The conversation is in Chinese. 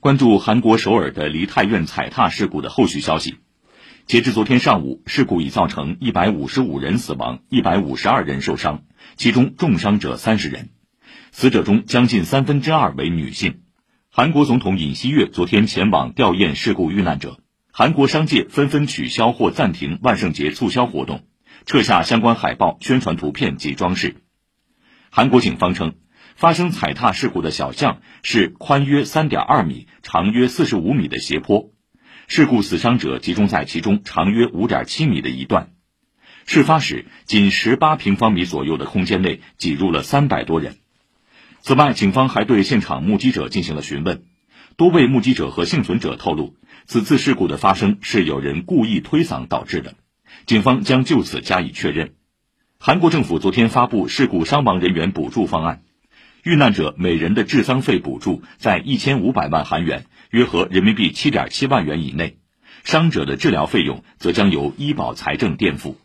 关注韩国首尔的梨泰院踩踏事故的后续消息。截至昨天上午，事故已造成一百五十五人死亡，一百五十二人受伤，其中重伤者三十人，死者中将近三分之二为女性。韩国总统尹锡悦昨天前往吊唁事故遇难者，韩国商界纷纷取消或暂停万圣节促销活动，撤下相关海报、宣传图片及装饰。韩国警方称。发生踩踏事故的小巷是宽约三点二米、长约四十五米的斜坡，事故死伤者集中在其中长约五点七米的一段。事发时，仅十八平方米左右的空间内挤入了三百多人。此外，警方还对现场目击者进行了询问，多位目击者和幸存者透露，此次事故的发生是有人故意推搡导致的，警方将就此加以确认。韩国政府昨天发布事故伤亡人员补助方案。遇难者每人的治丧费补助在一千五百万韩元，约合人民币七点七万元以内；伤者的治疗费用则将由医保财政垫付。